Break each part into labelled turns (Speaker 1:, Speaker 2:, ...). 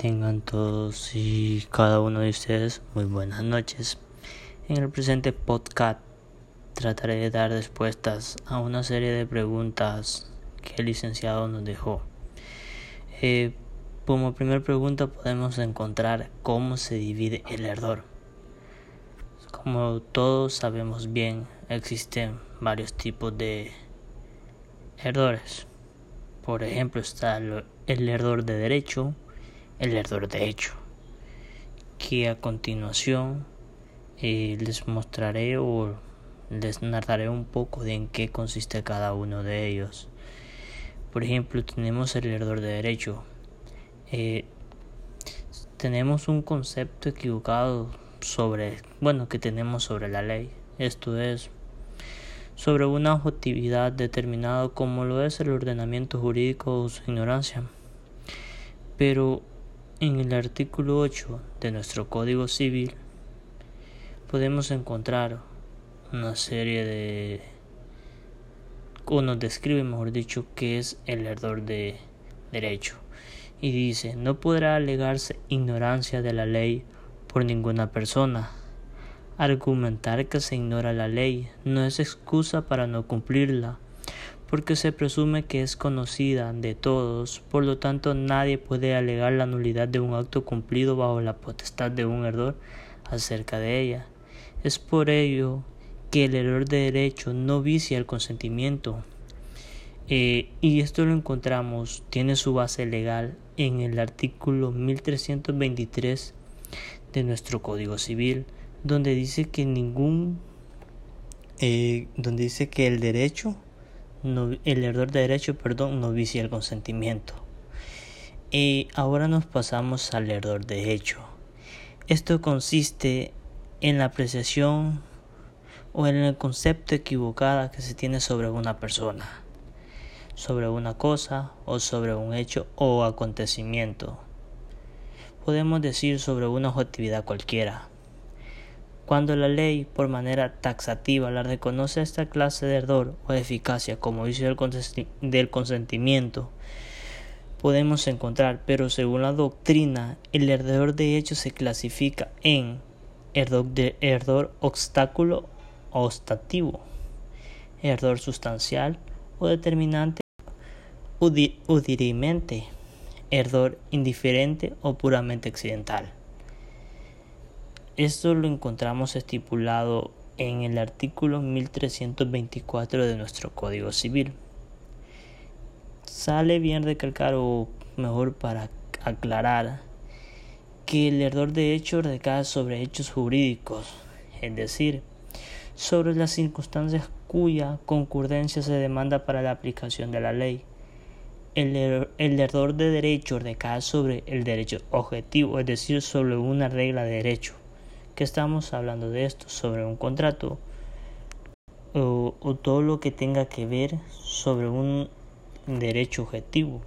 Speaker 1: Tengan todos y cada uno de ustedes muy buenas noches. En el presente podcast trataré de dar respuestas a una serie de preguntas que el licenciado nos dejó. Eh, como primera pregunta podemos encontrar cómo se divide el error. Como todos sabemos bien, existen varios tipos de errores. Por ejemplo, está el error de derecho, el error de hecho, que a continuación eh, les mostraré o les narraré un poco de en qué consiste cada uno de ellos. Por ejemplo, tenemos el error de derecho. Eh, tenemos un concepto equivocado sobre, bueno, que tenemos sobre la ley. Esto es sobre una objetividad determinada como lo es el ordenamiento jurídico o su ignorancia. Pero en el artículo 8 de nuestro Código Civil podemos encontrar una serie de o nos describe mejor dicho qué es el error de derecho. Y dice no podrá alegarse ignorancia de la ley por ninguna persona. Argumentar que se ignora la ley no es excusa para no cumplirla porque se presume que es conocida de todos, por lo tanto nadie puede alegar la nulidad de un acto cumplido bajo la potestad de un error acerca de ella. Es por ello que el error de derecho no vicia el consentimiento. Eh, y esto lo encontramos, tiene su base legal en el artículo 1323 de nuestro Código Civil, donde dice que ningún, eh, donde dice que el derecho el error de derecho, perdón, no vicia el consentimiento. Y ahora nos pasamos al error de hecho. Esto consiste en la apreciación o en el concepto equivocado que se tiene sobre una persona, sobre una cosa o sobre un hecho o acontecimiento. Podemos decir sobre una objetividad cualquiera. Cuando la ley, por manera taxativa, la reconoce esta clase de error o eficacia como vicio del consentimiento, podemos encontrar, pero según la doctrina, el error de hecho se clasifica en error, de, error obstáculo o ostativo, sustancial o determinante o dirimente, error indiferente o puramente accidental. Esto lo encontramos estipulado en el artículo 1324 de nuestro Código Civil. Sale bien recalcar o mejor para aclarar que el error de hecho recae sobre hechos jurídicos, es decir, sobre las circunstancias cuya concurrencia se demanda para la aplicación de la ley. El, er-, el, error de derecho recae sobre el derecho objetivo, es decir, sobre una regla de derecho que estamos hablando de esto, sobre un contrato o, todo lo que tenga que ver sobre un derecho objetivo,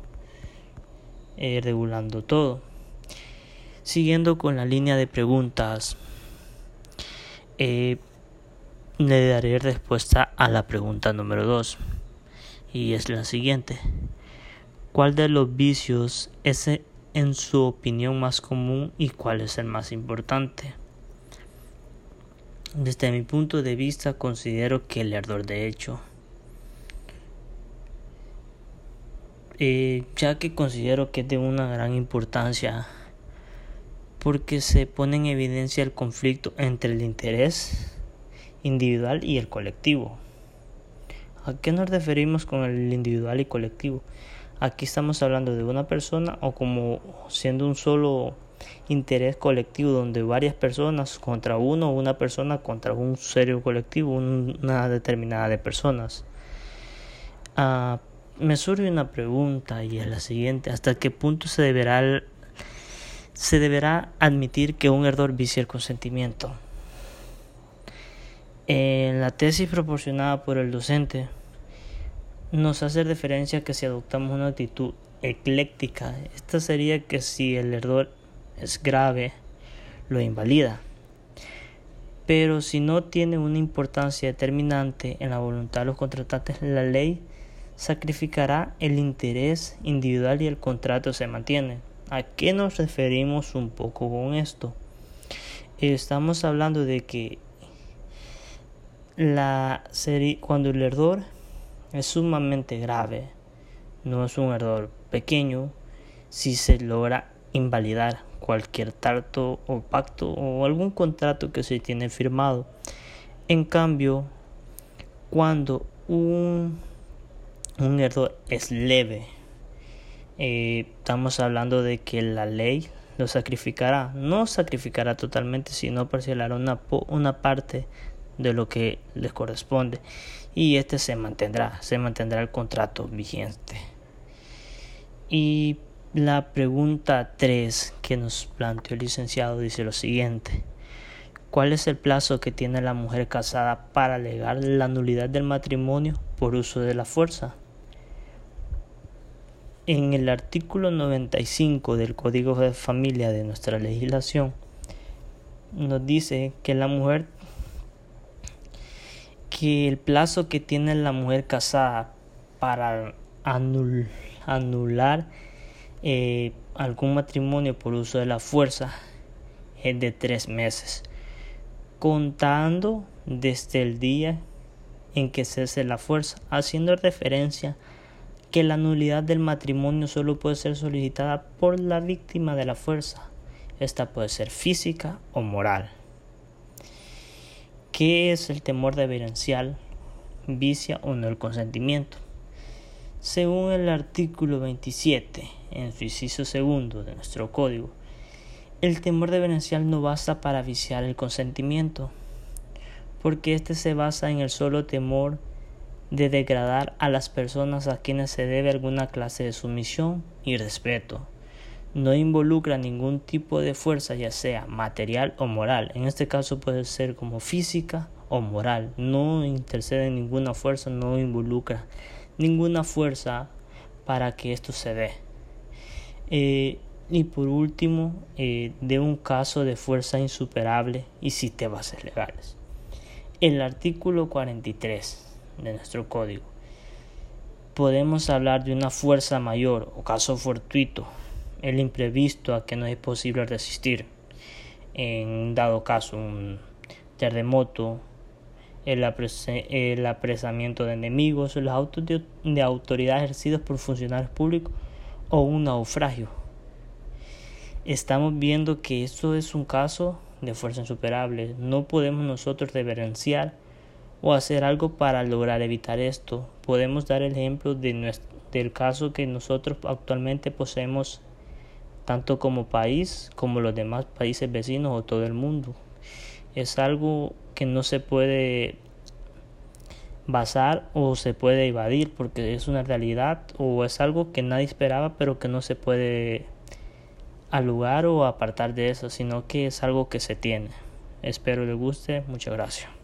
Speaker 1: eh, regulando todo. Siguiendo con la línea de preguntas, eh, le daré respuesta a la pregunta número 2 y es la siguiente. ¿Cuál de los vicios es en su opinión más común y cuál es el más importante? Desde mi punto de vista considero que el error de hecho, eh, ya que considero que es de una gran importancia porque se pone en evidencia el conflicto entre el interés individual y el colectivo. ¿A qué nos referimos con el individual y colectivo? Aquí estamos hablando de una persona o como siendo un solo interés colectivo donde varias personas contra uno o una persona contra un serio colectivo, una determinada de personas. Ah, me surge una pregunta y es la siguiente, ¿hasta qué punto se deberá se deberá admitir que un error vicia el consentimiento? En la tesis proporcionada por el docente nos hace referencia que si adoptamos una actitud ecléctica, esta sería que si el error es grave, lo invalida. Pero si no tiene una importancia determinante en la voluntad de los contratantes, la ley sacrificará el interés individual y el contrato se mantiene. ¿A qué nos referimos un poco con esto? Estamos hablando de que la serie, cuando el error es sumamente grave, no es un error pequeño, si se logra invalidar cualquier trato o pacto o algún contrato que se tiene firmado. En cambio, cuando un, un error es leve, eh, estamos hablando de que la ley lo sacrificará, no sacrificará totalmente, sino parcelará una, una parte de lo que les corresponde y este se mantendrá, se mantendrá el contrato vigente. Y la pregunta 3 que nos planteó el licenciado dice lo siguiente. ¿Cuál es el plazo que tiene la mujer casada para alegar la nulidad del matrimonio por uso de la fuerza? En el artículo 95 del Código de Familia de nuestra legislación nos dice que la mujer que el plazo que tiene la mujer casada para anular eh, algún matrimonio por uso de la fuerza es de tres meses, contando desde el día en que cese la fuerza, haciendo referencia que la nulidad del matrimonio solo puede ser solicitada por la víctima de la fuerza. Esta puede ser física o moral. ¿Qué es el temor reverencial? ¿Vicia o no el consentimiento? Según el artículo 27, en su segundo de nuestro código, el temor reverencial no basta para viciar el consentimiento, porque éste se basa en el solo temor de degradar a las personas a quienes se debe alguna clase de sumisión y respeto no involucra ningún tipo de fuerza, ya sea material o moral. En este caso puede ser como física o moral. No intercede ninguna fuerza, no involucra ninguna fuerza para que esto se dé. Eh, y por último, eh, de un caso de fuerza insuperable y si te bases legales. El artículo 43 de nuestro código. Podemos hablar de una fuerza mayor o caso fortuito el imprevisto a que no es posible resistir. En dado caso, un terremoto, el, apresamiento de enemigos, los autos de, de autoridad ejercidos por funcionarios públicos o un naufragio. Estamos viendo que esto es un caso de fuerza insuperable. No podemos nosotros reverenciar o hacer algo para lograr evitar esto. Podemos dar el ejemplo de del caso que nosotros actualmente poseemos tanto como país como los demás países vecinos o todo el mundo. Es algo que no se puede basar o se puede evadir porque es una realidad o es algo que nadie esperaba pero que no se puede alugar o apartar de eso, sino que es algo que se tiene. Espero les guste. Muchas gracias.